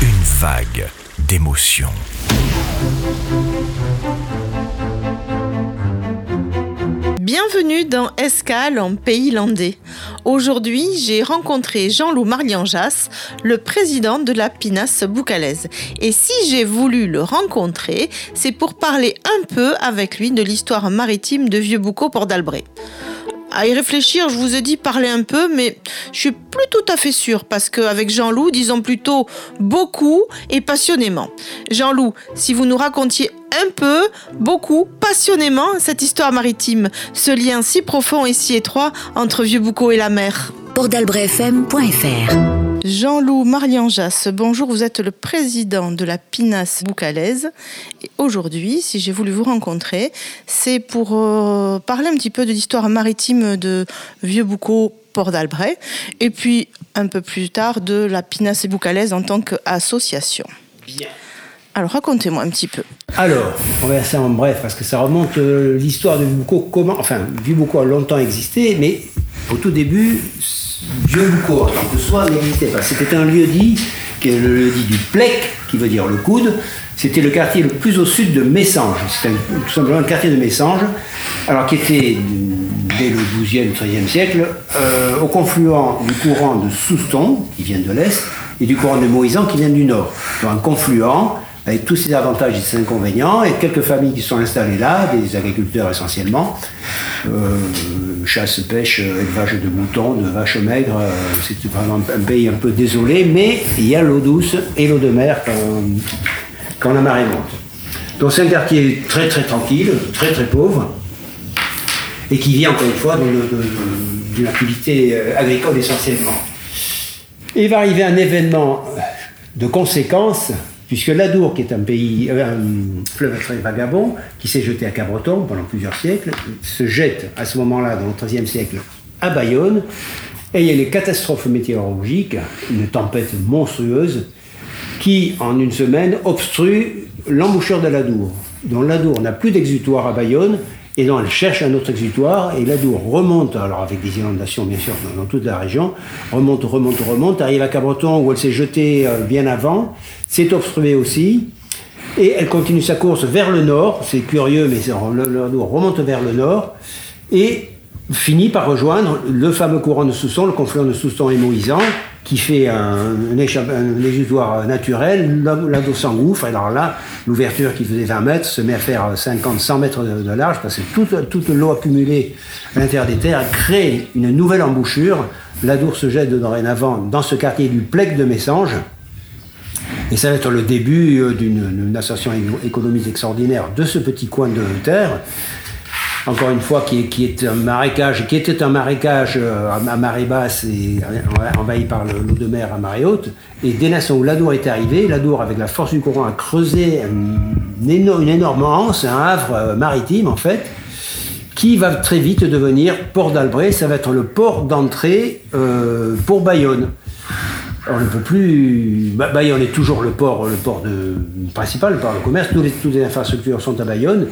Une vague d'émotions. Bienvenue dans Escale en pays landais. Aujourd'hui, j'ai rencontré Jean-Loup Marlianjas, le président de la Pinasse boucalaise. Et si j'ai voulu le rencontrer, c'est pour parler un peu avec lui de l'histoire maritime de Vieux-Boucau Port d'Albret. À y réfléchir, je vous ai dit parler un peu, mais je suis plus tout à fait sûre parce qu'avec Jean-Loup, disons plutôt beaucoup et passionnément. Jean-Loup, si vous nous racontiez un peu, beaucoup, passionnément cette histoire maritime, ce lien si profond et si étroit entre Vieux-Boucau et la mer. Jean-Loup Marianjas, bonjour, vous êtes le président de la Pinasse boucalaise. Et aujourd'hui, si j'ai voulu vous rencontrer, c'est pour euh, parler un petit peu de l'histoire maritime de Vieux-Boucau, Port d'Albret, et puis un peu plus tard de la Pinasse boucalaise en tant qu'association. Bien. Alors racontez-moi un petit peu. Alors, on va faire en bref, parce que ça remonte euh, l'histoire de Vieux-Boucau. Comment, enfin, Vieux-Boucau a longtemps existé, mais au tout début, Vieux-Boucau en tant que soi n'existait pas. C'était un lieu-dit, qui est le lieu-dit du Plec, qui veut dire le coude. C'était le quartier le plus au sud de Messanges. C'était tout simplement le quartier de Messanges, alors qui était, dès le XIIe, XIIIe siècle, euh, au confluent du courant de Souston, qui vient de l'est, et du courant de Moisan, qui vient du nord. Donc un confluent avec tous ses avantages et ses inconvénients, et quelques familles qui sont installées là, des agriculteurs essentiellement, euh, chasse, pêche, euh, élevage de moutons, de vaches maigres, euh, c'est vraiment un pays un peu désolé, mais il y a l'eau douce et l'eau de mer quand, la marée monte. Donc c'est un quartier très très tranquille, très très pauvre, et qui vit encore une fois d'une activité euh, agricole essentiellement. Et il va arriver un événement de conséquence, puisque l'Adour, qui est un pays, euh, un fleuve très vagabond, qui s'est jeté à Cabreton pendant plusieurs siècles, se jette à ce moment-là, dans le XIIIe siècle, à Bayonne, et il y a une catastrophe météorologique, une tempête monstrueuse, qui, en une semaine, obstrue l'embouchure de l'Adour. Donc l'Adour n'a plus d'exutoire à Bayonne, et donc elle cherche un autre exutoire, et l'Adour remonte, alors avec des inondations bien sûr dans, dans toute la région, remonte, remonte, remonte, arrive à Cabreton où elle s'est jetée euh, bien avant, c'est obstrué aussi, et elle continue sa course vers le nord, c'est curieux, mais l'Adour remonte vers le nord, et finit par rejoindre le fameux courant de Souston, le confluent de Souston et Moisan, qui fait un, un, naturel, là, là d'eau s'engouffre, alors là, l'ouverture qui faisait 20 mètres se met à faire 50-100 mètres de, large, parce que toute, toute l'eau accumulée à l'intérieur des terres crée une nouvelle embouchure. L'Adour se jette de dorénavant dans ce quartier du Plec de Messanges, et ça va être le début euh, d'une éco- économique extraordinaire de ce petit coin de terre. Encore une fois, qui est, un marécage, qui était un marécage euh, à marée basse et euh, envahi par le- l'eau de mer à marée haute. Et dès l'instant où l'Adour est arrivé, l'Adour, avec la force du courant, a creusé une, éno- une énorme anse, un havre euh, maritime en fait, qui va très vite devenir port d'Albret. Ça va être le port d'entrée euh, pour Bayonne. On ne peut plus. Ba- Bayonne est toujours le port, le port principal, le port de commerce. Toutes les, infrastructures sont à Bayonne.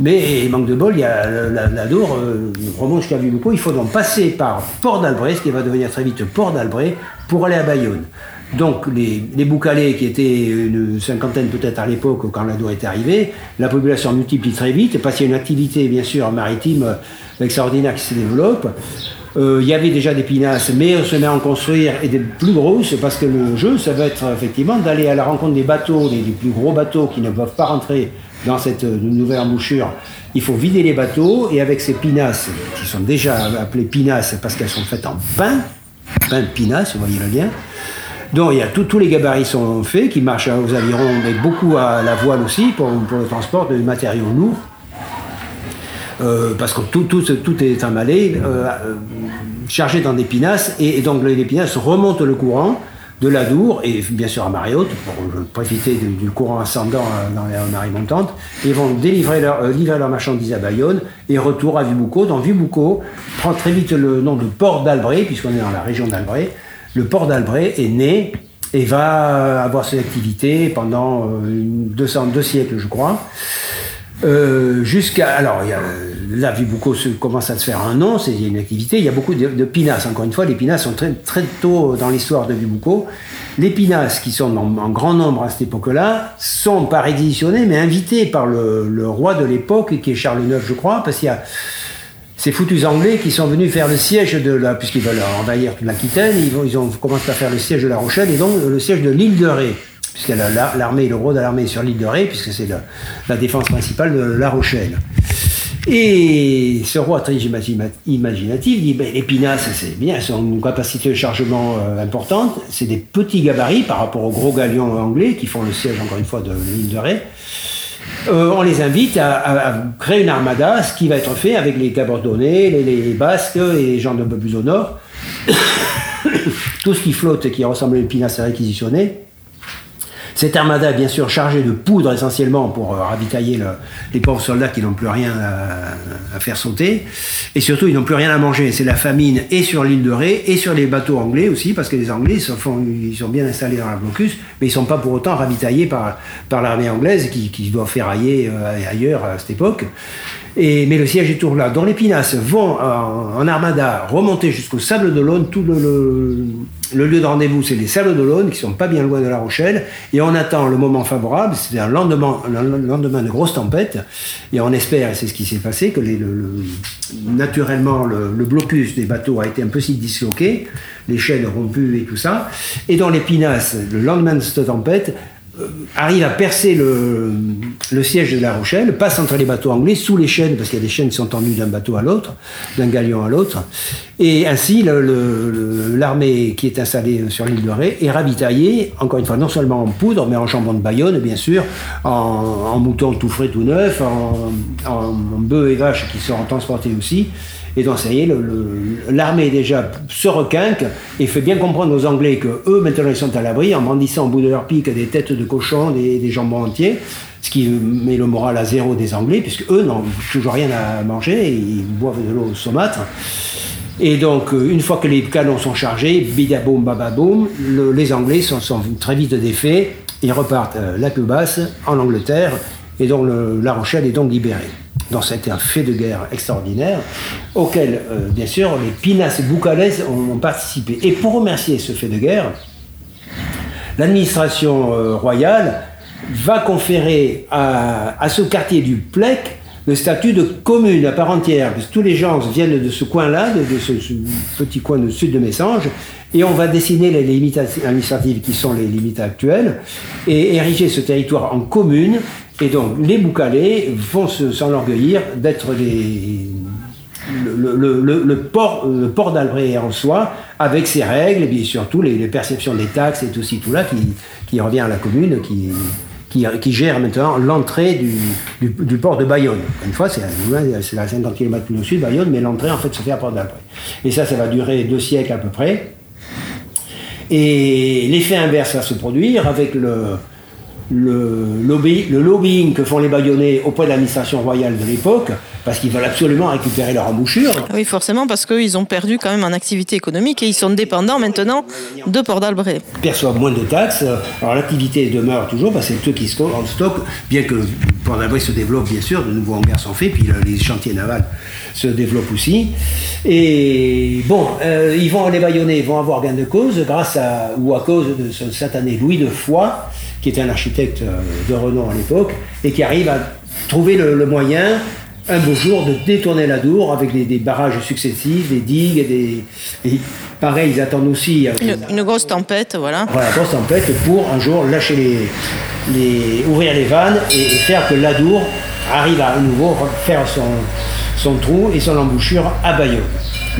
Mais manque de bol, il y a la, remonte jusqu'à Vibuco. Il faut donc passer par Port d'Albret, ce qui va devenir très vite Port d'Albret, pour aller à Bayonne. Donc les, les Boucalais, qui étaient une cinquantaine peut-être à l'époque quand la Dour est arrivée, la population multiplie très vite parce qu'il y a une activité bien sûr maritime euh, extraordinaire qui se développe. Euh, il y avait déjà des pinasses, mais on se met à en construire et des plus grosses parce que le jeu, ça va être effectivement d'aller à la rencontre des bateaux, des, plus gros bateaux qui ne peuvent pas rentrer dans cette euh, nouvelle embouchure. Il faut vider les bateaux et avec ces pinasses, qui sont déjà appelées pinasses parce qu'elles sont faites en pain, pain de pinasse, vous voyez le lien. Donc il y a tous les gabarits sont faits, qui marchent aux avirons, mais beaucoup à la voile aussi pour, pour le transport de matériaux lourds. Euh, parce que tout, est emballé, euh, chargé dans des pinasses, et, et donc les pinasses remontent le courant de l'Adour, et bien sûr à marée haute, pour euh, profiter du, courant ascendant euh, dans les marées montantes, et vont délivrer leur, livrer leurs marchandises à Bayonne, et retour à Vibucco. Dans Vibucco prend très vite le nom de port d'Albret, puisqu'on est dans la région d'Albret. Le port d'Albret est né et va avoir ses activités pendant une- 200, deux siècles, je crois. Jusqu'à. Alors, il y a, là, Vibuco commence à se faire un nom, c'est une activité. Il y a beaucoup de, pinasses. Encore une fois, les pinasses sont très, très tôt dans l'histoire de Vibuco. Les pinasses, qui sont en, grand nombre à cette époque-là, sont pas réquisitionnées, mais invitées par le, roi de l'époque, qui est Charles IX, je crois, parce qu'il y a ces foutus Anglais qui sont venus faire le siège de la, puisqu'ils veulent envahir toute l'Aquitaine, ils, ont commencé à faire le siège de La Rochelle et donc le siège de l'île de Ré, puisque la- la- l'armée, le gros de l'armée sur l'île de Ré, puisque c'est la défense principale de La Rochelle. Et ce roi très imagina- imaginatif dit ben, les pinasses, c'est bien, ont une capacité de chargement euh, importante, c'est des petits gabarits par rapport aux gros galions anglais qui font le siège, encore une fois, de l'île de Ré. Euh, on les invite à, créer une armada, ce qui va être fait avec les Cabordonnais, les, les Basques et les gens de peu plus au nord. Tout ce qui flotte et qui ressemble à une pinasse réquisitionné. Cette armada est bien sûr chargée de poudre essentiellement pour euh, ravitailler le- les pauvres soldats qui n'ont plus rien à, à faire sauter. Et surtout, ils n'ont plus rien à manger. C'est la famine et sur l'île de Ré et sur les bateaux anglais aussi, parce que les Anglais sont bien installés dans la blocus, mais ils ne sont pas pour autant ravitaillés par, l'armée anglaise qui, doit ferrailler euh, ailleurs à cette époque. Mais le siège est toujours là. Dont les pinasses vont en, en armada remonter jusqu'au Sable d'Olonne. Tout le, le- le lieu de rendez-vous, c'est les Sables d'Olonne, qui sont pas bien loin de La Rochelle. Et on attend le moment favorable. C'est un lendemain, un lendemain de grosse tempête. Et on espère, et c'est ce qui s'est passé, que le- le- naturellement le, le blocus des bateaux a été un peu si disloqué, les chaînes rompues et tout ça. Et dans les le lendemain de cette tempête, arrive à percer le, siège de La Rochelle, passe entre les bateaux anglais, sous les chaînes, parce qu'il y a des chaînes qui sont tendues d'un bateau à l'autre, d'un galion à l'autre. Et ainsi, l'armée qui est installée sur l'île de Ré est ravitaillée, encore une fois, non seulement en poudre, mais en jambon de Bayonne, bien sûr, en, moutons tout frais, tout neufs, en, en, en bœufs et vaches qui seront transportés aussi. Et donc, ça y est, l'armée déjà se requinque et fait bien comprendre aux Anglais que eux, maintenant, ils sont à l'abri en brandissant au bout de leur pique des têtes de cochon, des, des jambons entiers, ce qui met le moral à zéro des Anglais, puisque eux n'ont toujours rien à manger, ils boivent de l'eau saumâtre. Et donc, euh, une fois que les canons sont chargés, bidaboum, bababoum, le- les Anglais sont, très vite défaits, ils repartent euh, la queue basse en Angleterre, et donc La Rochelle est donc libérée. Donc, c'était un fait de guerre extraordinaire, auquel, euh, bien sûr, les Pinas et Boucalès ont, ont participé. Et pour remercier ce fait de guerre, l'administration euh, royale va conférer à, ce quartier du Plec le statut de commune à part entière, parce tous les gens viennent de ce coin-là, de, ce, petit coin du sud de Messanges, et on va dessiner les limites administratives qui sont les limites actuelles, et ériger ce territoire en commune, et donc les Boucalais vont se- s'enorgueillir d'être le, port, le d'Albret en soi, avec ses règles, et bien surtout les, perceptions des taxes et tout ci, tout là, qui, revient à la commune, qui, gère maintenant l'entrée du, port de Bayonne. Une fois, c'est à, c'est à 50 km plus au sud, Bayonne, mais l'entrée, en fait, se fait à port d'Albret. Et ça, ça va durer deux siècles à peu près. Et l'effet inverse va se produire avec le, le, lobby, le lobbying que font les Bayonnais auprès de l'administration royale de l'époque, parce qu'ils veulent absolument récupérer leur embouchure. Oui, forcément, parce qu'ils ont perdu quand même en activité économique et ils sont dépendants maintenant de Port d'Albret. perçoivent moins de taxes. Alors l'activité demeure toujours, parce que c'est eux qui stockent, en stock, bien que Port d'Albret se développe bien sûr, de nouveaux hangars sont faits, puis le- les chantiers navals se développent aussi. Et bon, euh, ils vont, les Bayonnais vont avoir gain de cause grâce à, ou à cause de ce satané Louis de Foix, qui était un architecte euh, de renom à l'époque, et qui arrive à trouver le, le moyen un beau jour de détourner la Dour avec des, des barrages successifs, des digues, et des... Et pareil, ils attendent aussi... Une, une grosse tempête, voilà. voilà, grosse tempête pour un jour lâcher les, les ouvrir les vannes et, et faire que l'Adour arrive à, à nouveau faire son, son trou et son embouchure à Bayonne.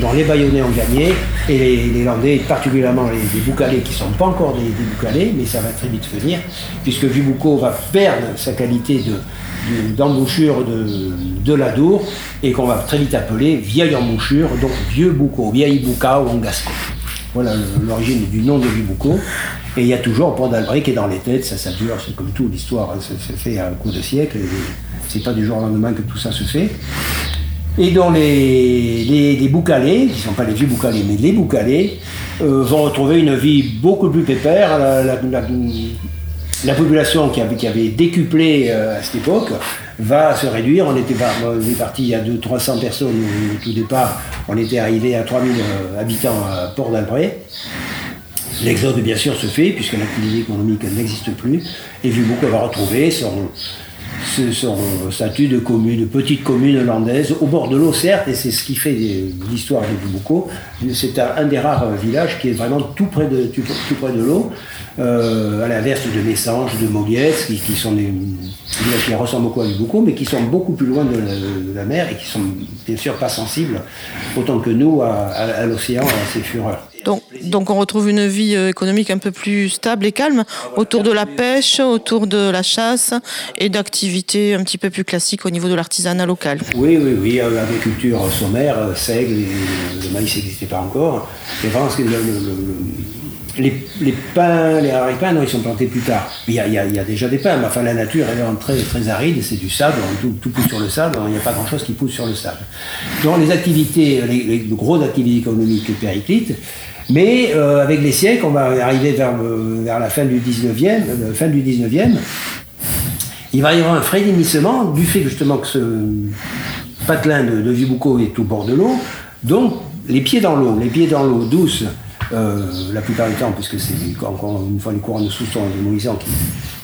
Donc les Bayonnais ont gagné et les, Landais, particulièrement les, Boucalais qui ne sont pas encore des, Boucalais, mais ça va très vite venir, puisque Vibucco va perdre sa qualité de, de- d'embouchure de, l'Adour et qu'on va très vite appeler vieille embouchure, donc vieux Boucau, vieille Bouca ou en gascon. Voilà l'origine du nom de Vibucco. Et il y a toujours Port d'Albret qui est dans les têtes, ça, ça dure, c'est comme tout, l'histoire hein, ça se fait un coup de siècle, c'est pas du jour au lendemain que tout ça se fait. Et dont les, les, Boucalais, qui ne sont pas les vieux Boucalais, mais les Boucalais, euh, vont retrouver une vie beaucoup plus pépère. La, la- la- la population qui avait, décuplé euh, à cette époque va se réduire. On était, est parti a 200-300 personnes au tout départ. On était arrivé à 3000 habitants à Port d'Albret. L'exode, bien sûr, se fait, puisque l'activité économique n'existe plus, et Vubuco va retrouver son, son statut de commune, de petite commune hollandaise, au bord de l'eau, certes, et c'est ce qui fait l'histoire de Vubuco. C'est un, des rares villages qui est vraiment tout près de, tout, près de l'eau, euh, à l'inverse de Messanges, de Moguès, qui, sont des villages qui ressemblent beaucoup à Vubuco, mais qui sont beaucoup plus loin de la, mer et qui sont bien sûr pas sensibles, autant que nous, à, à l'océan, à ses fureurs. On retrouve une vie euh, économique un peu plus stable et calme autour de la pêche, autour de la chasse et d'activités un petit peu plus classiques au niveau de l'artisanat local. Oui, oui, oui, euh, l'agriculture sommaire, euh, seigle, le maïs n'existait pas encore. Vraiment, les, les, pins, les haricots, non, ils sont plantés plus tard. Il y a, il y a, déjà des pins, mais enfin la nature est vraiment très, très aride, c'est du sable, tout, tout, pousse sur le sable, il n'y a pas grand-chose qui pousse sur le sable. Donc les activités, les, les grosses activités économiques périclites, mais euh, avec les siècles, on va arriver vers, vers la fin du 19e, euh, fin du 19e, il va y avoir un frémissement du fait justement que ce patelin de, de est au bord de l'eau. Donc, les pieds dans l'eau, les pieds dans l'eau douce, euh, la plupart du temps, puisque c'est encore une fois les courants de sous-son démolissants qui,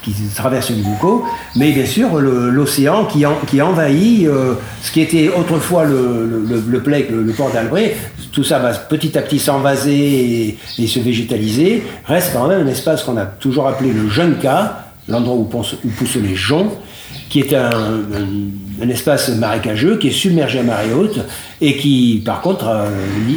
qui traversent le Boucau, mais bien sûr l'océan qui, qui envahit euh, ce qui était autrefois le, le, le, port d'Albret, tout ça va petit à petit s'envaser et, se végétaliser, reste quand même un espace qu'on a toujours appelé le jeune cas, l'endroit où poussent les joncs, qui est un, espace marécageux qui est submergé à marée haute et qui, par contre, euh,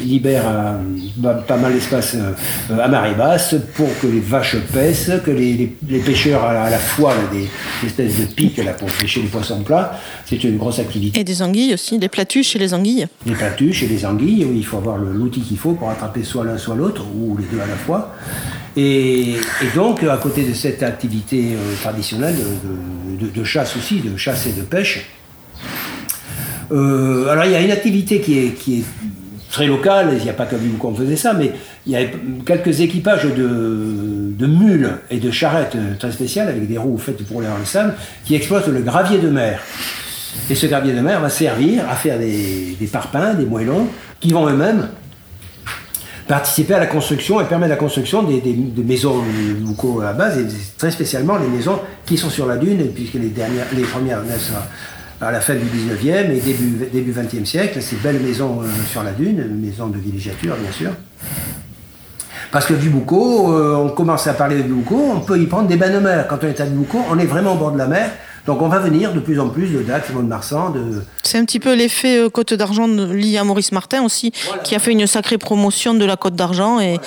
libère euh, pas mal d'espace euh, à marée basse pour que les vaches pèsent, que les, pêcheurs à la, fois des, espèces de pics là, pour pêcher les poissons plats. C'est une grosse activité. Et des anguilles aussi, des platuches et les anguilles. Des platuches et les anguilles, oui, il faut avoir l'outil qu'il faut pour attraper soit l'un soit l'autre, ou les deux à la fois. Et, donc, à côté de cette activité euh, traditionnelle de, chasse aussi, de chasse et de pêche, euh, alors il y a une activité qui est, très locale, il n'y a pas que vous qu'on faisait ça, mais il y a quelques équipages de, mules et de charrettes très spéciales avec des roues faites pour les sable qui exploitent le gravier de mer. Et ce gravier de mer va servir à faire des, des parpaings, des moellons, qui vont eux-mêmes participer à la construction et permettre la construction des, maisons locaux à base, et très spécialement les maisons qui sont sur la dune, puisque les, premières naissent à, la fin du 19e et début, début 20e siècle, ces belles maisons euh, sur la dune, maisons de villégiature bien sûr. Parce que Dubuco, euh, on commence à parler de Dubuco, on peut y prendre des bains. Quand on est à Dubuco, on est vraiment au bord de la mer, donc on va venir de plus en plus de Dax, de Marsan. De... C'est un petit peu l'effet euh, Côte d'Argent lié à Maurice Martin aussi, qui a fait une sacrée promotion de la Côte d'Argent et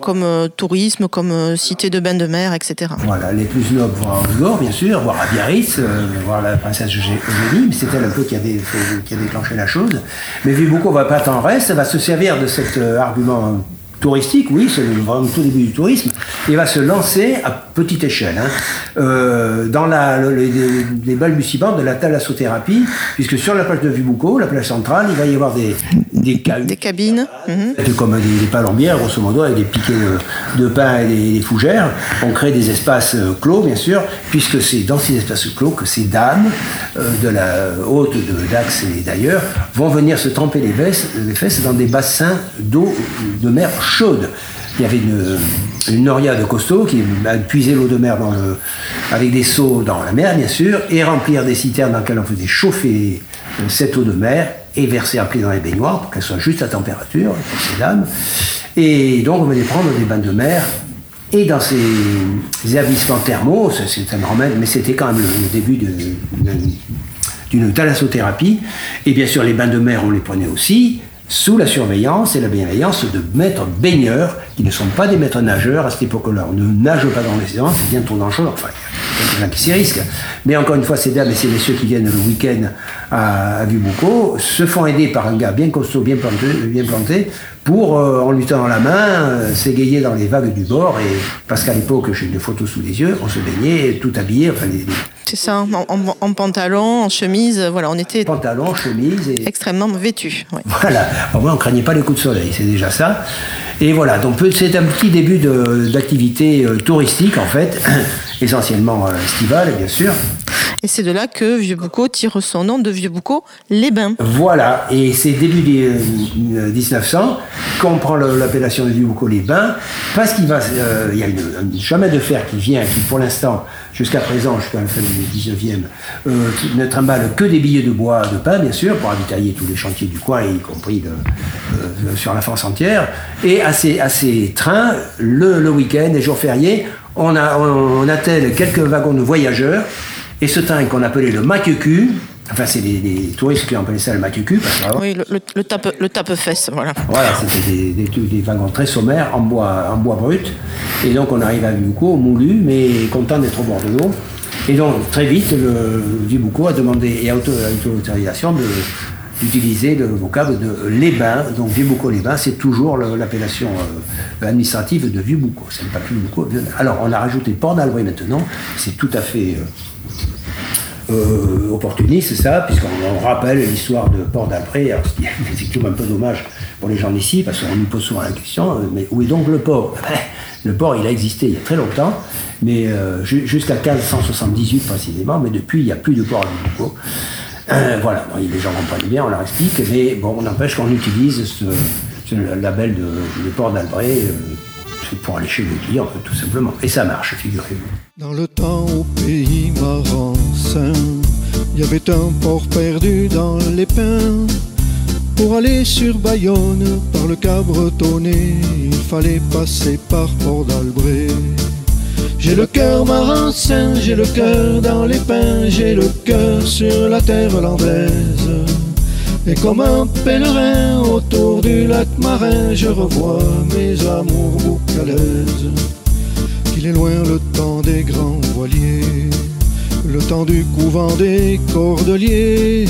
comme euh, tourisme, comme euh, cité de bain de mer, etc. Voilà, les plus nobles vont à Osgore, bien sûr, voir à Biarritz, voir la princesse Eugénie, mais c'est elle un peu qui a, qui a déclenché la chose. Mais vu beaucoup, on va pas en reste, elle va se servir de cet argument touristique, oui, c'est vraiment tout début du tourisme, il va se lancer à petite échelle hein, euh, dans la, les, les, balbutiements de la thalassothérapie, puisque sur la plage de Vibucco, la plage centrale, il va y avoir des, des, des cabines, mhm. comme des, des, palombières, grosso modo, avec des piquets de, de pain et des, fougères. On crée des espaces euh, clos, bien sûr, puisque c'est dans ces espaces clos que ces dames euh, de la haute de Dax et d'ailleurs vont venir se tremper les, les fesses dans des bassins d'eau de mer chaude. Il y avait une, noria de costaud qui puisé l'eau de mer avec des seaux dans la mer, bien sûr, et remplir des citernes dans lesquelles on faisait chauffer euh, cette eau de mer et verser un pli dans les baignoires pour qu'elle soit juste à température pour ces dames. Et donc on venait prendre des bains de mer et dans ces, établissements thermaux, c'est un remède, mais c'était quand même le, début d'une thalassothérapie. Et bien sûr, les bains de mer, on les prenait aussi sous la surveillance et la bienveillance de maîtres baigneurs qui ne sont pas des maîtres nageurs à cette époque-là. On ne nage pas dans les océans, c'est bien trop dangereux. Enfin, il y qui s'y risque. Mais encore une fois, ces dames et ces messieurs qui viennent le week-end à, à se font aider par un gars bien costaud, bien planté, pour, euh, en lui tendant la main, euh, s'égayer dans les vagues du bord. Et parce qu'à l'époque, j'ai une photo sous les yeux, on se baignait tout habillé. Enfin, c'est ça, en, pantalon, en chemise, voilà, on était. Pantalon, chemise et. Extrêmement vêtu. Voilà, au moins on craignait pas les coups de soleil, c'est déjà ça. Et voilà, donc c'est un petit début d'activité euh, touristique en fait, essentiellement estivale bien sûr. Et c'est de là que Vieux-Boucau tire son nom de Vieux-Boucau, les bains. Voilà, et c'est début des 1900 qu'on prend l'appellation de Vieux-Boucau, les bains, parce qu'il euh, y a un chemin de fer qui vient, qui pour l'instant, jusqu'à présent, jusqu'à la fin du 19e, euh, ne trimballe que des billets de bois de pain, bien sûr, pour ravitailler tous les chantiers du coin, y compris euh, sur la France entière. Et à ces, trains, le, le week-end, les jours fériés, on, a, on, attelle quelques wagons de voyageurs, et ce train qu'on appelait le Macucu, Enfin, c'est les, touristes qui appelaient ça le macucu. oui, le, le, tape, le tape-fesse, voilà. Voilà, c'était des, des, wagons très sommaires, en bois, en bois brut. Et donc, on arrive à Vibuco, moulu, mais content d'être au bord de l'eau. Et donc, très vite, le a demandé et a l'autorisation d'utiliser le vocable de les bains. Donc, Vibuco-les bains, c'est toujours l'appellation euh, administrative de Vibuco. Ce n'est pas plus. Alors, on a rajouté Port d'Albret maintenant. C'est tout à fait. Euh, euh, opportuniste, c'est ça, puisqu'on rappelle l'histoire de Port d'Albret, ce qui est effectivement un peu dommage pour les gens d'ici, parce qu'on nous pose souvent la question, euh, mais où est donc le port? Ben, Le port, il a existé il y a très longtemps, mais euh, jusqu'à 1578 précisément, mais depuis, il n'y a plus de port à Vibucco. voilà, les gens comprennent bien, on leur explique, mais bon, on empêche qu'on utilise ce, label de, port d'Albret pour aller chez le client, tout simplement. Et ça marche, figurez-vous. Dans le temps au pays il y avait un port perdu dans les pins. Pour aller sur Bayonne, par le Cabretonné, il fallait passer par Port d'Albret. J'ai le cœur marançin, j'ai le cœur dans les pins, j'ai le cœur sur la terre landaise. Et comme un pèlerin autour du lac marin, je revois mes amours boucalaises. Qu'il est loin le temps des grands voiliers, le temps du couvent des cordeliers,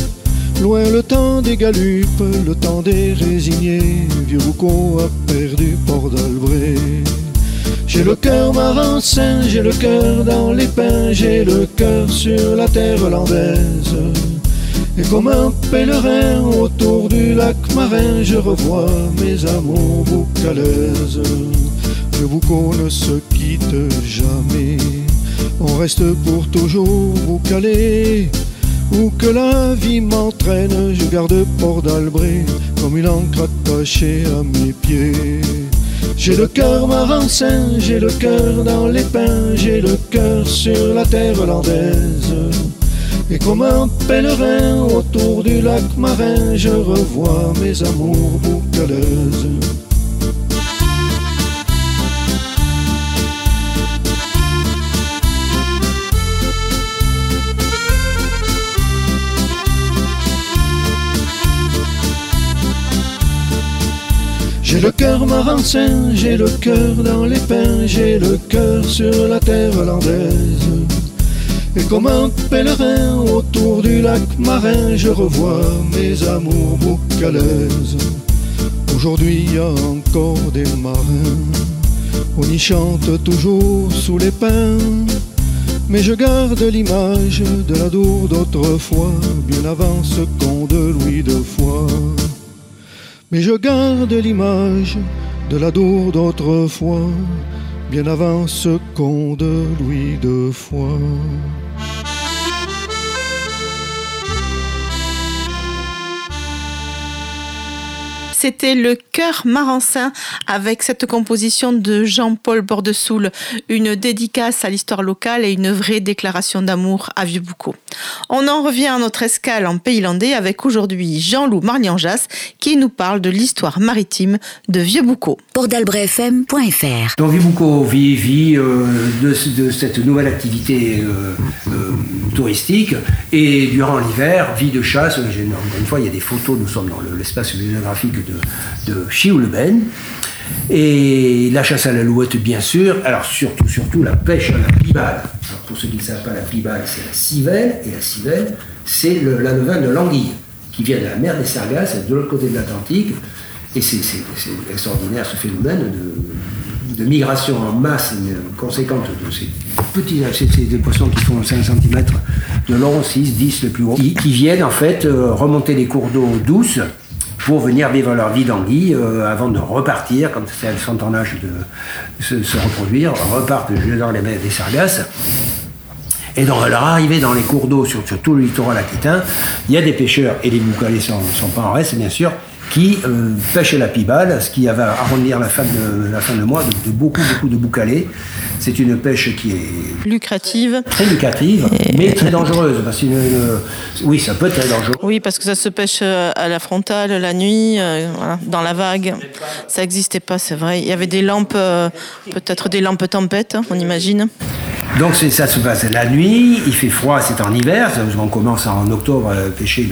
loin le temps des galupes, le temps des résignés. Vieux Boucau a perdu Port d'Albret. J'ai le cœur marancin, j'ai le cœur dans les pins, j'ai le cœur sur la terre landaise. Et comme un pèlerin autour du lac marin, je revois mes amours boucalaises. Le boucon ne se quitte jamais, on reste pour toujours boucalé. Où que la vie m'entraîne, je garde Port d'Albret comme une encre attachée à mes pieds. J'ai le cœur marancin, j'ai le cœur dans les pins, j'ai le cœur sur la terre landaise. Et comme un pèlerin autour du lac marin, je revois mes amours boucaleuses. J'ai le cœur marancin, j'ai le cœur dans les pins, j'ai le cœur sur la terre landaise. Et comme un pèlerin autour du lac marin, je revois mes amours boucalaises. Aujourd'hui encore des marins, on y chante toujours sous les pins. Mais je garde l'image de la Dour d'autrefois, bien avant ce con de Louis de Foix. Mais je garde l'image de la Dour d'autrefois, bien avant ce con de Louis de Foix. C'était le cœur marancin avec cette composition de Jean-Paul Bordesoul, une dédicace à l'histoire locale et une vraie déclaration d'amour à Vieux-Boucau. On en revient à notre escale en pays landais avec aujourd'hui Jean-Loup Marlianjas qui nous parle de l'histoire maritime de Vieux-Boucau. Port-d'Albret-FM.fr Donc Vieux-Boucau vit, vit euh, de, cette nouvelle activité euh, euh, touristique et durant l'hiver, vie de chasse. Encore une fois, il y a des photos, nous sommes dans l'espace bibliographique de, de. Et la chasse à la louette, bien sûr. Alors, surtout, surtout, la pêche à la plibale. pour ceux qui ne savent pas, la plibale, c'est la civelle. Et la civelle, c'est la levain de l'anguille, qui vient de la mer des Sargasses, de l'autre côté de l'Atlantique. Et c'est extraordinaire ce phénomène de, migration en masse conséquente de ces petits c'est des poissons qui font 5 cm de long, 6, 10 le plus haut, qui, qui viennent en fait euh, remonter les cours d'eau douces pour venir vivre leur vie d'anguille euh, avant de repartir, quand elles sont en âge de se, reproduire, repartent dans les mers des sargasses. Et à leur arrivée dans les cours d'eau sur, tout le littoral aquitain, il y a des pêcheurs, et les boucalés sont, sont pas en reste, bien sûr, qui euh, la pibale, ce qui va arrondir la fin de, la fin de mois de, de beaucoup, beaucoup de boucalés. C'est une pêche qui est Lucrative. très lucrative, mais très dangereuse. Parce qu'une- une- oui, ça peut être très dangereux. Oui, parce que ça se pêche euh, à la frontale, la nuit, euh, voilà, dans la vague. Ça n'existait pas, c'est vrai. Il y avait des lampes, euh, peut-être des lampes tempête, hein, on imagine. Donc ça se passe la nuit, il fait froid, c'est en hiver, on commence en octobre à pêcher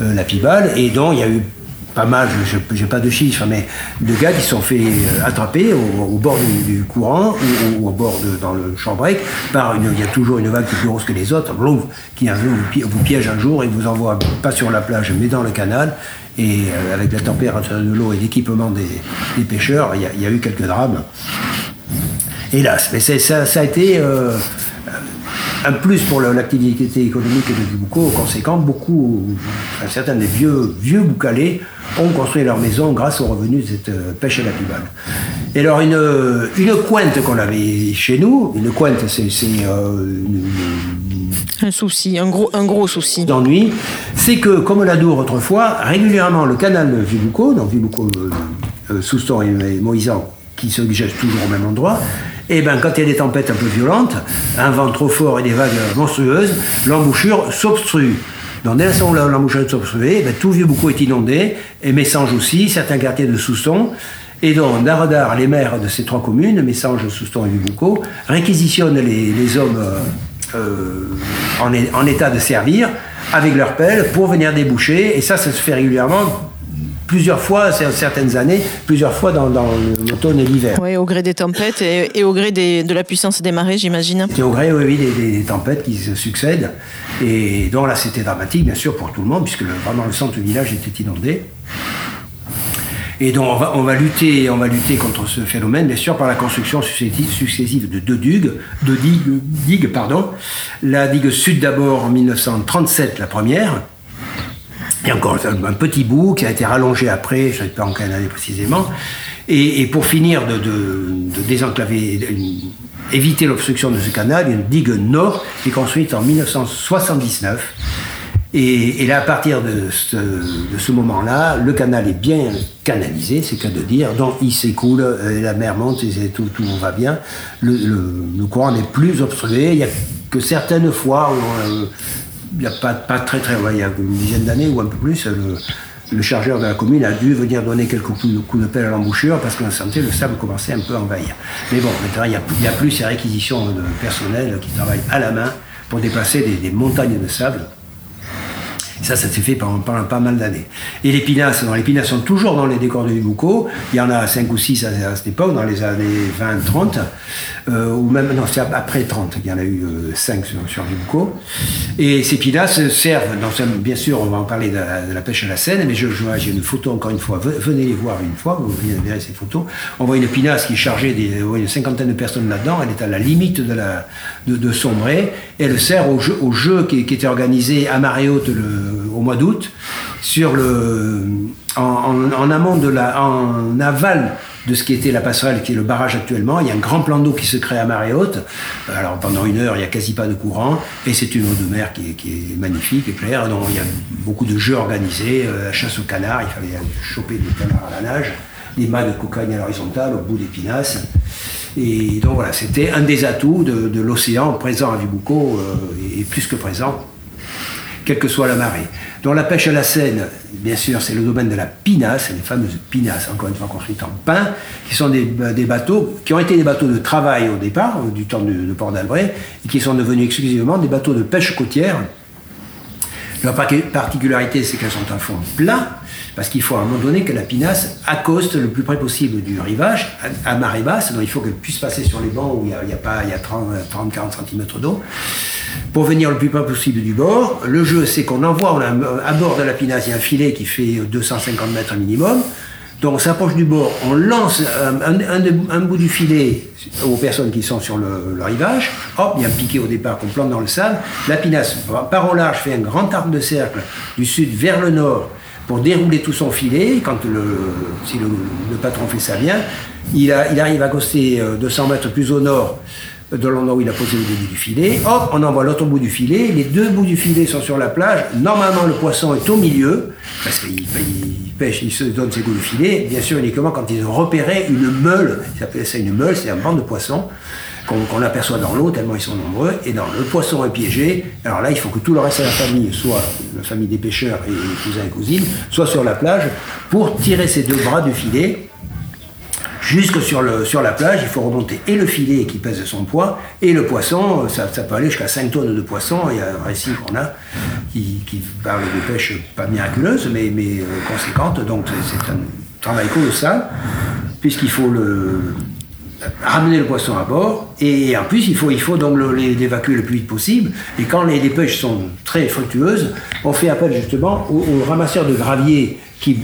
le- la pibale, et donc il y a eu pas mal, je n'ai pas de chiffres, mais de gars qui sont fait euh, attraper au, bord du, courant ou, au bord de, dans le chambrec par une, il y a toujours une vague qui est plus grosse que les autres, qui vous, pi- vous piège un jour et vous envoie pas sur la plage mais dans le canal. Et euh, avec la température de l'eau et l'équipement des, pêcheurs, il y, a, eu quelques drames. Hélas, mais ça a été euh, un plus pour l'activité économique de Dubuco. Conséquent, beaucoup, enfin, certains des vieux, vieux boucalés ont construit leur maison grâce aux revenus de cette euh, pêche à la pibale. Et alors, une, une cointe qu'on avait chez nous, une cointe, c'est euh, Un souci, un gros, un gros souci. d'ennui, c'est que, comme la Dour autrefois, régulièrement le canal de Vibuco, donc Vibuco, euh, euh, Souston et, et Moisan, qui se dirigent toujours au même endroit, et ben quand il y a des tempêtes un peu violentes, un vent trop fort et des vagues monstrueuses, l'embouchure s'obstrue. Donc dès l'instant où l'embouchure est obstruée, eh ben, tout Vibuco est inondé, et Messanges aussi, certains quartiers de Souston, et donc, Daradar, les maires de ces trois communes, Messanges, Souston et Vibuco, réquisitionnent les, hommes euh, euh, en, en état de servir avec leur pelle pour venir déboucher. Et ça, ça se fait régulièrement, plusieurs fois, c'est- certaines années, plusieurs fois dans, dans l'automne et l'hiver. Oui, au gré des tempêtes et, et au gré des- de la puissance des marées, j'imagine. C'est au gré, oui, des, des tempêtes qui se succèdent. Et donc là, c'était dramatique, bien sûr, pour tout le monde, puisque le- vraiment le centre du village était inondé. Et donc on va, on va lutter, on va lutter contre ce phénomène, bien sûr, par la construction successive successive de deux digues, deux digues, digues, pardon. La digue sud d'abord en 1937, la première, et encore un, petit bout qui a été rallongé après, je ne sais pas en quelle année précisément. Et, pour finir de, désenclaver, éviter l'obstruction de ce canal, une digue nord est construite en 1979. Et, là, à partir de ce, moment-là, le canal est bien canalisé, c'est qu'à de dire. Donc, il s'écoule, euh, la mer monte, tout, va bien. Le, courant n'est plus obstrué. Il n'y a que certaines fois où euh, il n'y a pas, très très, il y a une dizaine d'années ou un peu plus, le, chargeur de la commune a dû venir donner quelques coups de, pelle à l'embouchure parce qu'on sentait le sable commençait un peu à envahir. Mais bon, maintenant, il n'y a, plus ces réquisitions de personnel qui travaillent à la main pour déplacer des, des montagnes de sable. Ça, ça s'est fait pendant, pas mal d'années. Et les pinasses, non, les pinasses sont toujours dans les décors de Vibuco. Il y en a 5 ou 6 à, cette époque, dans les années 20-30, euh, ou même, non, c'est après 30 qu'il y en a eu 5 sur, sur Vibuco. Et ces pinasses servent, bien sûr, on va en parler de la, pêche à la Seine, mais je, j'ai une photo encore une fois, Ve- venez les voir une fois, vous verrez ces photos. On voit une pinasse qui est chargée des, on voit une cinquantaine de personnes là-dedans, elle est à la limite de, sombrer, elle sert au jeu, qui était organisé à marée haute le- au mois d'août, sur le, en, amont de la, en aval de ce qui était la passerelle, qui est le barrage actuellement. Il y a un grand plan d'eau qui se crée à marée haute. Alors pendant une heure, il n'y a quasi pas de courant, et c'est une eau de mer qui est, magnifique et claire. Donc il y a beaucoup de jeux organisés, euh, la chasse au canard, il fallait choper des canards à la nage, des mâts de cocagne à l'horizontale, au bout des pinasses. Et donc voilà, c'était un des atouts de, l'océan présent à Vibuco, euh, et plus que présent, quelle que soit la marée. Dans la pêche à la Seine, bien sûr, c'est le domaine de la pinasse, les fameuses pinasses, encore une fois construites en pin, qui sont des, des bateaux, qui ont été des bateaux de travail au départ, euh, du temps de Port d'Albret, et qui sont devenus exclusivement des bateaux de pêche côtière. Leur par- particularité, c'est qu'elles sont à fond plat, parce qu'il faut à un moment donné que la pinasse accoste le plus près possible du rivage, à, marée basse, donc il faut qu'elle puisse passer sur les bancs où il y a, pas, a 30-40 cm d'eau, pour venir le plus près possible du bord. Le jeu, c'est qu'on envoie, à bord de la pinasse, il y a un filet qui fait 250 mètres minimum, donc on s'approche du bord, on lance un, bout du filet aux personnes qui sont sur le, rivage. Hop, il y a un piquet au départ qu'on plante dans le sable. La pinasse part au large, fait un grand arc de cercle du sud vers le nord pour dérouler tout son filet. Quand le, si le, patron fait ça bien, il, arrive à coster euh, 200 mètres plus au nord de l'endroit où il a posé le début du filet. Hop, on envoie l'autre bout du filet. Les deux bouts du filet sont sur la plage. Normalement, le poisson est au milieu, parce qu'il il pêche, il se donne ses goûts de filet. Bien sûr, uniquement quand ils ont repéré une meule. Ils appellent ça une meule, c'est un banc de poissons qu'on aperçoit dans l'eau, tellement ils sont nombreux. Et dans le poisson est piégé. Alors là, il faut que tout le reste de la famille, soit la famille des pêcheurs et les cousins et cousines, soit sur la plage pour tirer ces deux bras du filet jusque sur, le, sur la plage, il faut remonter et le filet qui pèse son poids, et le poisson, ça, peut aller jusqu'à 5 tonnes de poisson. Il y a un récit qu'on a qui, parle de pêche pas miraculeuse, mais, mais euh, conséquente. Donc c'est un travail colossal, puisqu'il faut le, ramener le poisson à bord, et en plus il faut, il faut donc l'évacuer le plus vite possible. Et quand les, pêches sont très fructueuses, on fait appel justement aux, ramasseurs de gravier qui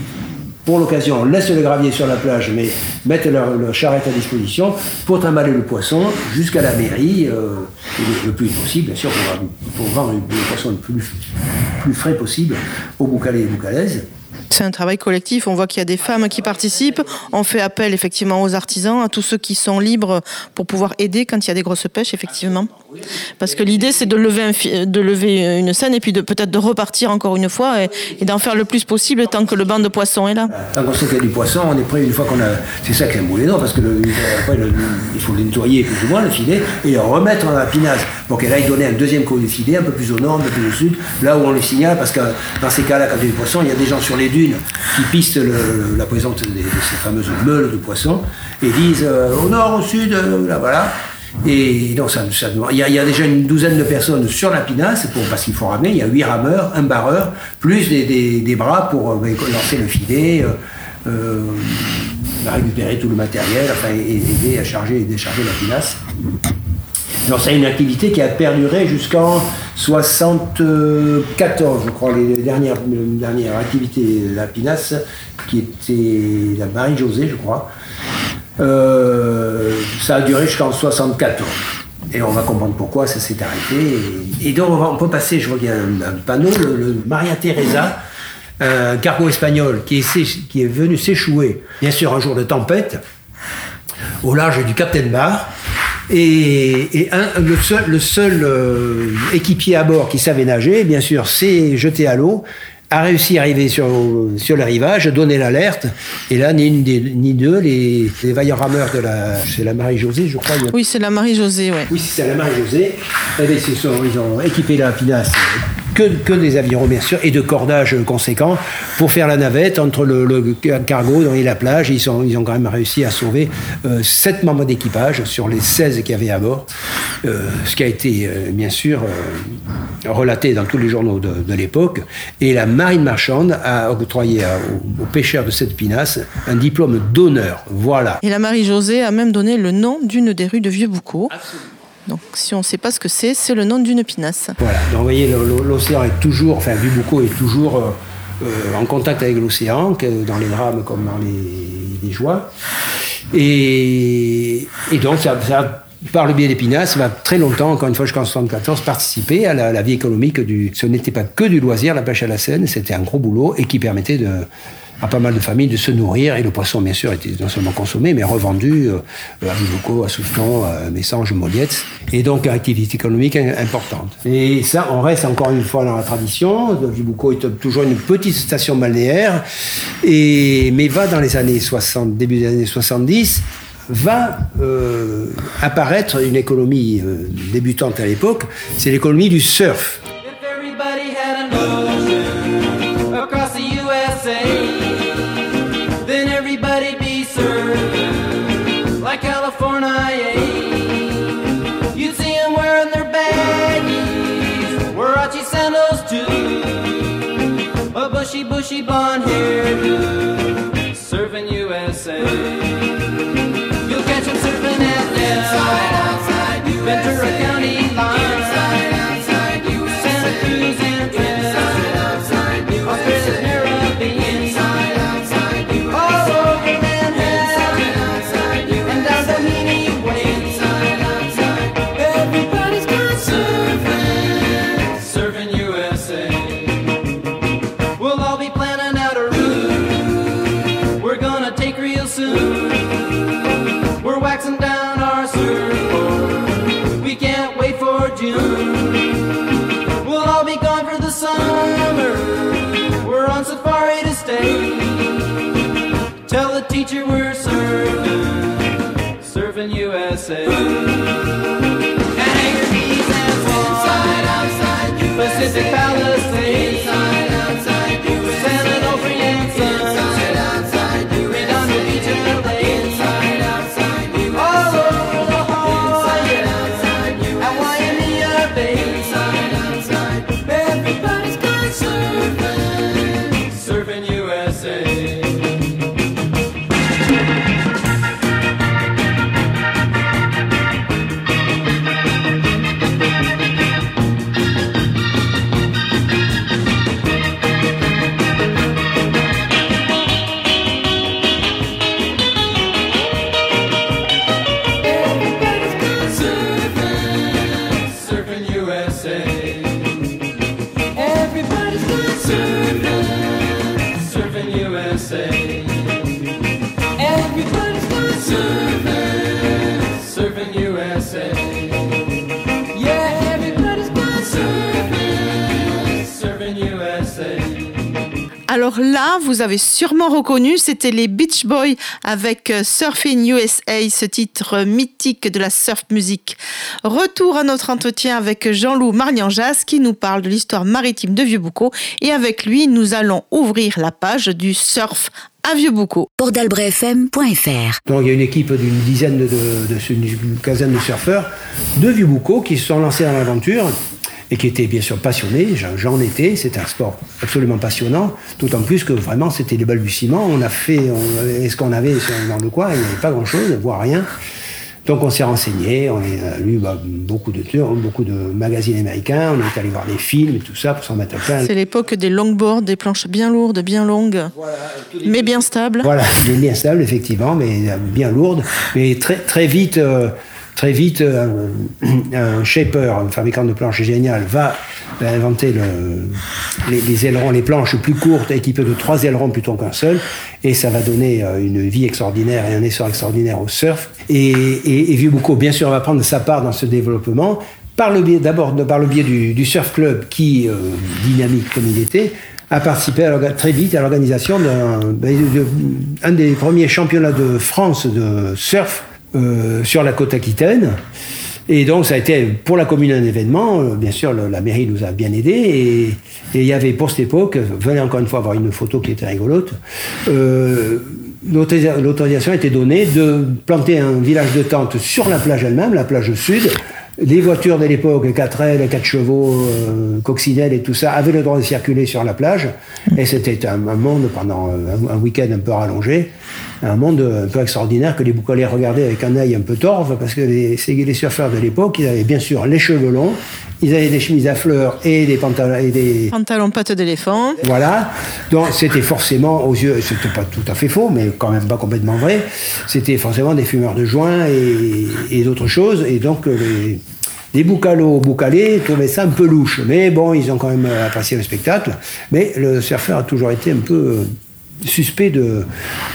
pour l'occasion, laisse le gravier sur la plage, mais mettent leur, charrette à disposition pour trimballer le poisson jusqu'à la mairie, euh, le, plus possible, bien sûr, pour, vendre le poisson le plus, plus frais possible aux boucalais et boucalaises. C'est un travail collectif. On voit qu'il y a des femmes qui participent. On fait appel effectivement aux artisans, à tous ceux qui sont libres pour pouvoir aider quand il y a des grosses pêches, effectivement. Parce que l'idée, c'est de lever, de lever une scène et puis de peut-être de repartir encore une fois et, d'en faire le plus possible tant que le banc de poissons est là. Tant qu'on sait qu'il y a du poisson, on est prêt une fois qu'on a. C'est ça qui est un parce que il faut le nettoyer plus ou moins, le filet, et le remettre dans la pinasse pour qu'elle aille donner un deuxième coup de filet, un peu plus au nord, un peu plus au sud, là où on le signale, parce que dans ces cas-là, quand il y a du poisson, il y a des gens sur les dunes qui pistent la présence de, ces fameuses meules de poissons et disent euh, au nord, au sud, euh, là voilà. Et donc, ça, il, y a, déjà une douzaine de personnes sur la pinasse, pour, parce qu'il faut ramener, il y a huit rameurs, un barreur, plus des, bras pour euh, lancer le filet, récupérer tout le matériel, enfin, aider à charger et décharger la pinasse. C'est une activité qui a perduré jusqu'en 74, je crois, les dernières, dernière activité de la Pinasse, qui était la Marie-Josée, je crois. Euh, ça a duré jusqu'en 74. Et on va comprendre pourquoi ça s'est arrêté. Et, donc on, peut passer, je vois qu'il un, panneau, le, Maria Teresa, un cargo espagnol qui est, qui est venu s'échouer, bien sûr un jour de tempête, au large du Captain Bar. Et, le seul, euh, équipier à bord qui savait nager, bien sûr, s'est jeté à l'eau, a réussi à arriver sur, sur le rivage, donner l'alerte. Et là, ni une ni deux, les, les vaillants rameurs de la. C'est la Marie-Josée, je crois. Oui, c'est la Marie-Josée, oui. Oui, c'est la Marie-Josée. Eh ils ont équipé la pinasse que, des avirons, bien sûr, et de cordage conséquent pour faire la navette entre le, cargo et la plage. Ils, sont, ils ont quand même réussi à sauver euh, 7 membres d'équipage sur les 16 qu'il y avait à bord, euh, ce qui a été, euh, bien sûr, euh, relaté dans tous les journaux de, l'époque. Et la marine marchande a octroyé aux, pêcheurs de cette pinasse un diplôme d'honneur. Voilà. Et la Marie-Josée a même donné le nom d'une des rues de Vieux-Boucau. Donc si on ne sait pas ce que c'est, c'est le nom d'une pinasse. Voilà, donc vous voyez, l'océan est toujours, enfin Bubuco est toujours euh, euh, en contact avec l'océan, dans les drames comme dans les, joies. Et, donc ça, par le biais des pinasses, va très longtemps, encore une fois jusqu'en 1974, participer à la, la vie économique du... Ce n'était pas que du loisir, la pêche à la Seine, c'était un gros boulot et qui permettait de à pas mal de familles de se nourrir. Et le poisson, bien sûr, était non seulement consommé, mais revendu euh, à Bibouco, à Soufflon, à Messanges, Moliette. Et donc, activité économique importante. Et ça, on reste encore une fois dans la tradition. Bibouco est toujours une petite station balnéaire, et, mais va dans les années 60, début des années 70, va euh, apparaître une économie euh, débutante à l'époque, c'est l'économie du surf. Bushy blonde hairdo, serving USA. You'll catch him surfing at Nell, Ventura County line. We'll all be gone for the summer. We're on safari to stay. Tell the teacher we're serving, serving USA. And hangers, bees, and walls. Pacific Palace. Alors là, vous avez sûrement reconnu, c'était les Beach Boys avec euh, Surfing USA, ce titre mythique de la surf music. Retour à notre entretien avec Jean-Loup Marlianjas qui nous parle de l'histoire maritime de Vieux-Boucau et avec lui, nous allons ouvrir la page du surf à Vieux-Boucau. Port-d'Albret-FM.fr. Donc il y a une équipe d'une dizaine de, de, de- une quinzaine de surfeurs de Vieux-Boucau qui se sont lancés dans l'aventure et qui étaient bien sûr passionnés. J'en- étais. C'était un sport absolument passionnant. D'autant plus que vraiment c'était les balbutiements. On a fait on- et ce qu'on avait dans le coin, il n'y avait pas grand-chose, voire rien. Donc on s'est renseigné, on a lu bah, beaucoup de beaucoup de magazines américains, on est allé voir des films et tout ça pour s'en mettre à plein. C'est l'époque des longboards, des planches bien lourdes, bien longues, mais bien stables. Voilà, il est bien stable, effectivement, mais euh, bien lourde. Mais très, très vite, euh, très vite euh, un shaper, un fabricant de planches génial, va inventer le- les, ailerons, les planches plus courtes, équipées de trois ailerons plutôt qu'un seul. Et ça va donner euh, une vie extraordinaire et un essor extraordinaire au surf. Et, et, et bien sûr, va prendre sa part dans ce développement. Par le biais, d'abord, par le biais du, surf club, qui, euh, dynamique comme il était, a participé très vite à l'organisation d'un ben, des premiers championnats de France de surf euh, sur la côte aquitaine. Et donc, ça a été pour la commune un événement. Euh, Bien sûr, la mairie nous a bien aidés. Et, il y avait pour cette époque, venez encore une fois voir une photo qui était rigolote, euh, l'autorisa- l'autorisation été donnée de planter un village de tente sur la plage elle-même, la plage sud. Les voitures de l'époque, 4 ailes, 4 chevaux, euh, coccinelles et tout ça, avaient le droit de circuler sur la plage. Et c'était un, un monde pendant euh, un, un week-end un peu rallongé, un monde un peu extraordinaire que les boucoliers regardaient avec un œil un peu torve, parce que les, les surfeurs de l'époque, ils avaient bien sûr les cheveux longs, ils avaient des chemises à fleurs et des pantalons et des, Pantalon pattes d'éléphant. voilà. Donc c'était forcément aux yeux, c'était pas tout à fait faux, mais quand même pas complètement vrai. C'était forcément des fumeurs de joint et, et d'autres choses. Et donc les, les boucalos boucalés trouvaient ça un peu louche. Mais bon, ils ont quand même apprécié le spectacle. Mais le surfeur a toujours été un peu suspect de,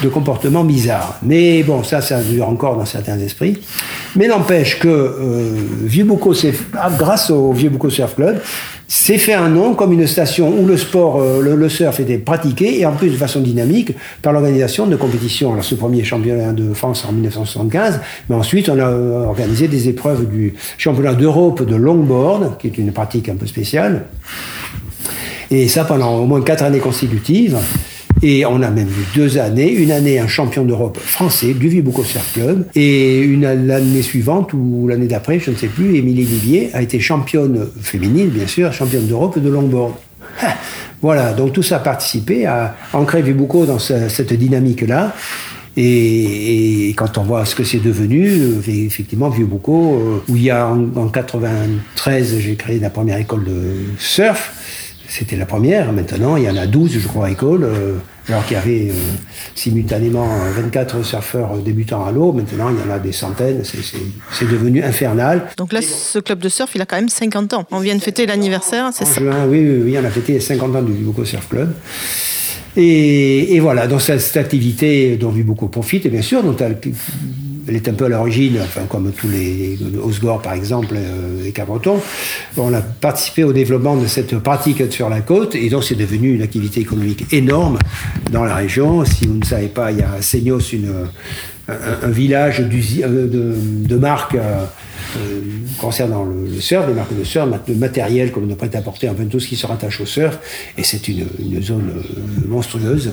de comportements bizarres. Mais bon, ça, ça dure encore dans certains esprits. Mais n'empêche que euh, Vieux-Boucau, s'est- ah, grâce au Vieux-Boucau Surf Club, s'est fait un nom comme une station où le sport, euh, le, le surf était pratiqué et en plus de façon dynamique par l'organisation de compétitions. Alors ce premier championnat de France en 1975, mais ensuite on a euh, organisé des épreuves du championnat d'Europe de longboard, qui est une pratique un peu spéciale. Et ça pendant au moins quatre années consécutives. Et on a même eu deux années, une année un champion d'Europe français du Vieux-Boucau Surf Club, et l'année suivante ou l'année d'après, je ne sais plus, Émilie Livier a été championne féminine, bien sûr, championne d'Europe de longboard. Voilà, donc tout ça a participé à ancrer Vieux-Boucau dans ce- cette dynamique-là. Et, quand on voit ce que c'est devenu, euh, effectivement, Vieux-Boucau, euh, où il y a en, en 93, j'ai créé la première école de surf. C'était la première. Maintenant, il y en a 12, je crois, écoles. Euh, alors qu'il y avait euh, simultanément euh, 24 surfeurs débutants à l'eau. Maintenant, il y en a des centaines. C'est- devenu infernal. Donc là, ce club de surf, il a quand même 50 ans. On vient de fêter l'anniversaire, c'est ça juin, oui, oui, oui, on a fêté les 50 ans du Vibuco Surf Club. Et, et voilà, dans cette, cette activité dont Vibuco profite, et bien sûr, dont elle, elle est un peu à l'origine, enfin, comme tous les Osgore par exemple, euh, et Cabreton, on a participé au développement de cette pratique sur la côte, et donc c'est devenu une activité économique énorme dans la région. Si vous ne savez pas, il y a à Seignos une, un- village euh, de, de marques euh, euh, concernant le, le surf, des marques de surf, de matériel comme de prêt-à-porter, enfin tout ce qui se rattache au surf. Et c'est une, une zone monstrueuse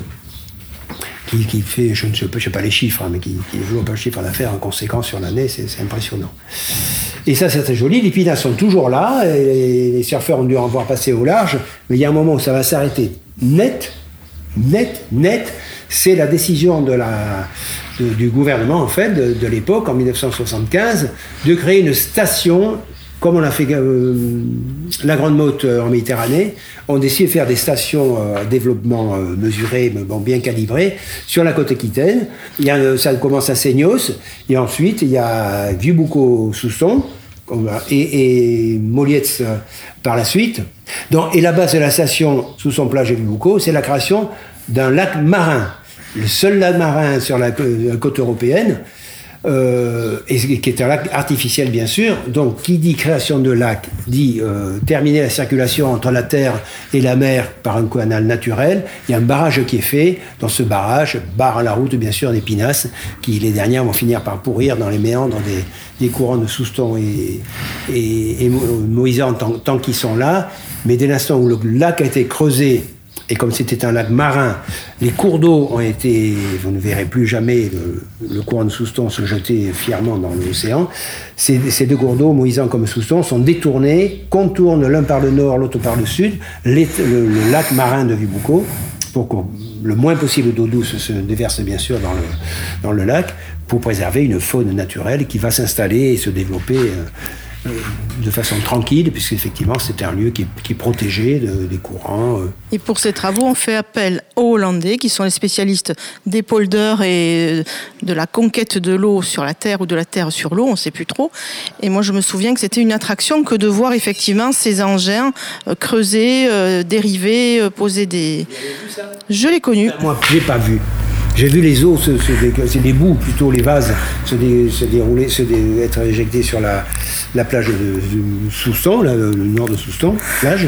qui, fait, je ne sais pas, les chiffres, hein, mais qui, qui joue un chiffre d'affaires en conséquence sur l'année, c'est impressionnant. Et ça, c'est très joli. Les pinas sont toujours là, et les, surfeurs ont dû en voir passer au large, mais il y a un moment où ça va s'arrêter net, net, net. C'est la décision de la, du gouvernement, en fait, de, de l'époque, en 1975, de créer une station, comme on a fait euh, la Grande Motte euh, en Méditerranée. On décide de faire des stations euh, à développement mesuré, mais bon, bien calibrées, sur la côte aquitaine. Il y a, ça commence à Seignos, et ensuite, il y a Vieux-Boucau-Sousson, et, et Molietz par la suite. Et la base de la station sous son plage de Vieux-Boucau, c'est la création d'un lac marin. Le seul lac marin sur la côte européenne, euh, et qui est un lac artificiel bien sûr. Donc, qui dit création de lac dit euh, terminer la circulation entre la terre et la mer par un canal naturel. Il y a un barrage qui est fait. Dans ce barrage, barre la route bien sûr des pinasses, qui les dernières vont finir par pourrir dans les méandres des, courants de Souston et, et, et Mo- Moïsan tant, tant qu'ils sont là. Mais dès l'instant où le lac a été creusé et comme c'était un lac marin, les cours d'eau ont été, vous ne verrez plus jamais le, courant de Souston se jeter fièrement dans l'océan. Ces, deux cours d'eau, Moïsan comme Souston, sont détournés, contournent l'un par le nord, l'autre par le sud, le, lac marin de Vibucco, pour que le moins possible d'eau douce se déverse bien sûr dans le, dans le lac, pour préserver une faune naturelle qui va s'installer et se développer. euh, de façon tranquille, puisqu'effectivement c'était un lieu qui, qui est protégé de- des courants. euh, Et pour ces travaux, on fait appel aux Hollandais, qui sont les spécialistes des polders et de la conquête de l'eau sur la terre ou de la terre sur l'eau, on ne sait plus trop. Et moi, je me souviens que c'était une attraction que de voir effectivement ces engins euh, creuser, euh, dériver, euh, poser des. Je l'ai connu. Moi, j'ai pas vu. J'ai vu les eaux, se, se dé- c'est des bouts plutôt, les vases se, dé- se dérouler, se dé- être éjectés sur la, la plage de, de Souston, là, le, nord de Souston, plage.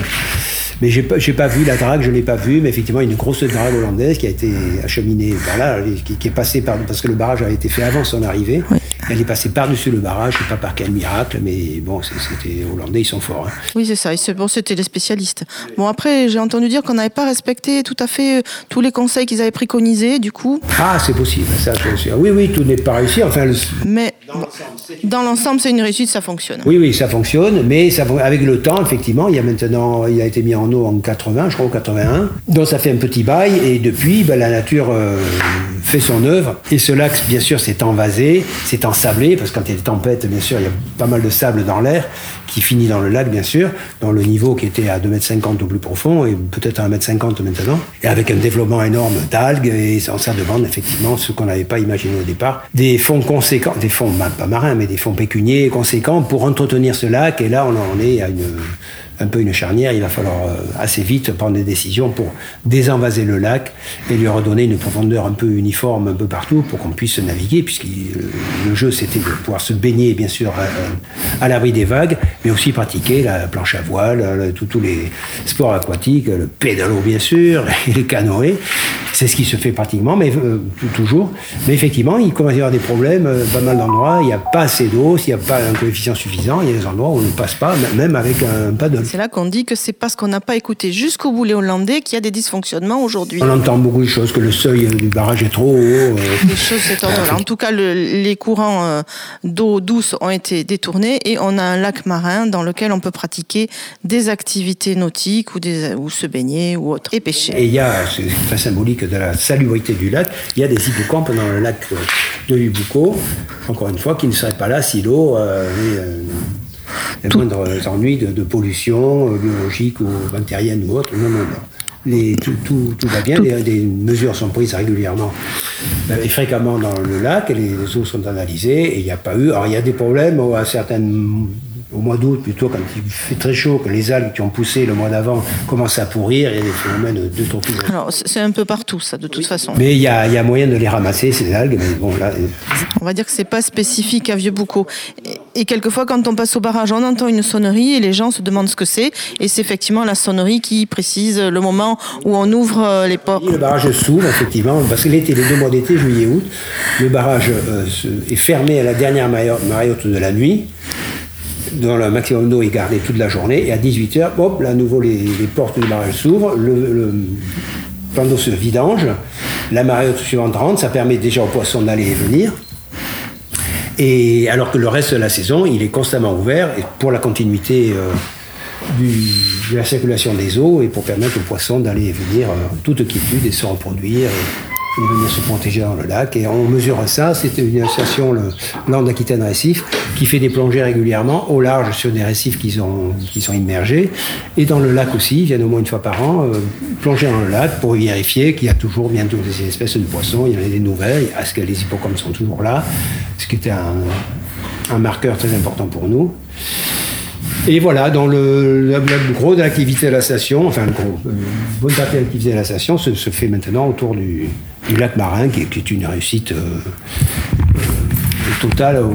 Mais j'ai pas, j'ai pas vu la drague, je l'ai pas vue, mais effectivement, il y a une grosse drague hollandaise qui a été acheminée par là, qui, qui est passée par, parce que le barrage avait été fait avant son arrivée. Elle est passée par-dessus le barrage, je sais pas par quel miracle, mais bon, c'était hollandais, ils sont forts. hein. Oui, c'est ça. Et c'est bon, c'était les spécialistes. Bon, après, j'ai entendu dire qu'on n'avait pas respecté tout à fait euh, tous les conseils qu'ils avaient préconisés, du coup. Ah, c'est possible, ça, sûr. Oui, oui, tout n'est pas réussi. Enfin, le- Mais dans l'ensemble, c'est une réussite, ça fonctionne. Oui, oui, ça fonctionne, mais ça, avec le temps, effectivement, il y a maintenant, il a été mis en en 80, je crois, en 81. Donc ça fait un petit bail, et depuis, ben, la nature euh, fait son œuvre. Et ce lac, bien sûr, s'est envasé, s'est ensablé, parce que quand il y a des tempêtes, bien sûr, il y a pas mal de sable dans l'air, qui finit dans le lac, bien sûr, dans le niveau qui était à 2,50 m au plus profond, et peut-être à 1,50 m maintenant, et avec un développement énorme d'algues, et ça, ça demande effectivement ce qu'on n'avait pas imaginé au départ, des fonds conséquents, des fonds pas marins, mais des fonds pécuniers conséquents pour entretenir ce lac, et là, on en est à une un peu une charnière, il va falloir euh, assez vite prendre des décisions pour désenvaser le lac et lui redonner une profondeur un peu uniforme un peu partout pour qu'on puisse naviguer, puisque le jeu c'était de pouvoir se baigner bien sûr à, l'abri des vagues, mais aussi pratiquer la planche à voile, le- tous les sports aquatiques, le pédalo bien sûr, et le canoë. C'est ce qui se fait pratiquement, mais euh, toujours. Mais effectivement, il commence à y avoir des problèmes, euh, pas mal d'endroits, il n'y a pas assez d'eau, s'il n'y a pas un coefficient suffisant, il y a des endroits où on ne passe pas, même avec un paddle. C'est là qu'on dit que c'est parce qu'on n'a pas écouté jusqu'au bout les Hollandais qu'il y a des dysfonctionnements aujourd'hui. On entend beaucoup de choses, que le seuil du barrage est trop haut. euh, Des choses de cet ordre-là. En tout cas, le- les courants euh, d'eau douce ont été détournés et on a un lac marin dans lequel on peut pratiquer des activités nautiques ou, des, ou se baigner ou autre et pêcher. Et il y a, c'est très symbolique de la salubrité du lac, il y a des hippocampes dans le lac euh, de Lubuco, encore une fois, qui ne seraient pas là si l'eau euh, les moindres ennuis de, de pollution euh, biologique ou bactérienne ou autre. Non, non, non. Les- tout, tout- tout va bien, des, des mesures sont prises régulièrement euh, et fréquemment dans le lac, et les, les eaux sont analysées, et il n'y a pas eu. Alors il y a des problèmes à certaines au mois d'août, plutôt quand il fait très chaud, que les algues qui ont poussé le mois d'avant commencent à pourrir, il y a des phénomènes de torpillage. Alors, c'est un peu partout, ça, de toute façon. Mais il y a, il y a moyen de les ramasser, ces algues, mais bon, là, euh, On va dire que c'est pas spécifique à Vieux-Boucau. Et, et quelquefois, quand on passe au barrage, on entend une sonnerie et les gens se demandent ce que c'est. Et c'est effectivement la sonnerie qui précise le moment où on ouvre euh, les portes. le barrage s'ouvre, effectivement, parce que l'été, les deux mois d'été, juillet et août, le barrage euh, est fermé à la dernière mariotte de la nuit, dont le maximum d'eau est gardé toute la journée, et à 18h, hop, là, à nouveau, les, les portes du barrage s'ouvrent, le, le plan d'eau se vidange, la mariotte suivante rentre, ça permet déjà aux poissons d'aller et venir. Et alors que le reste de la saison, il est constamment ouvert pour la continuité euh, de la circulation des eaux et pour permettre aux poissons d'aller et venir euh, en toute quiétude et se reproduire et venir se protéger dans le lac. Et on mesure ça, c'est une association, le Land Aquitaine Récif, qui fait des plongées régulièrement au large sur des récifs qui sont, immergés. Et dans le lac aussi, ils viennent au moins une fois par an euh, plonger dans le lac pour vérifier qu'il y a toujours bien toutes les espèces de poissons, il y en a des nouvelles, est-ce que les hippocampes sont toujours là, ce qui était un, marqueur très important pour nous. Et voilà, dans le, le- le gros de l'activité de la station, enfin le gros, euh, bonne partie de l'activité de la station se fait maintenant autour du, du lac marin, qui est, qui est une réussite euh, euh, totale euh,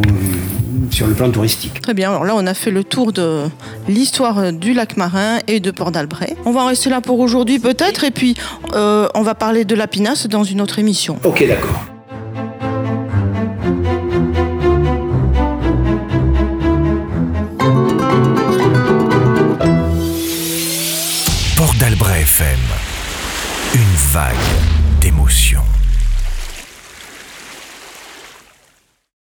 sur le plan touristique. Très bien, alors là on a fait le tour de l'histoire du lac marin et de Port d'Albret. On va en rester là pour aujourd'hui peut-être et puis euh, on va parler de la pinasse dans une autre émission. Ok, d'accord. Port d'Albret FM. Une vague d'émotions.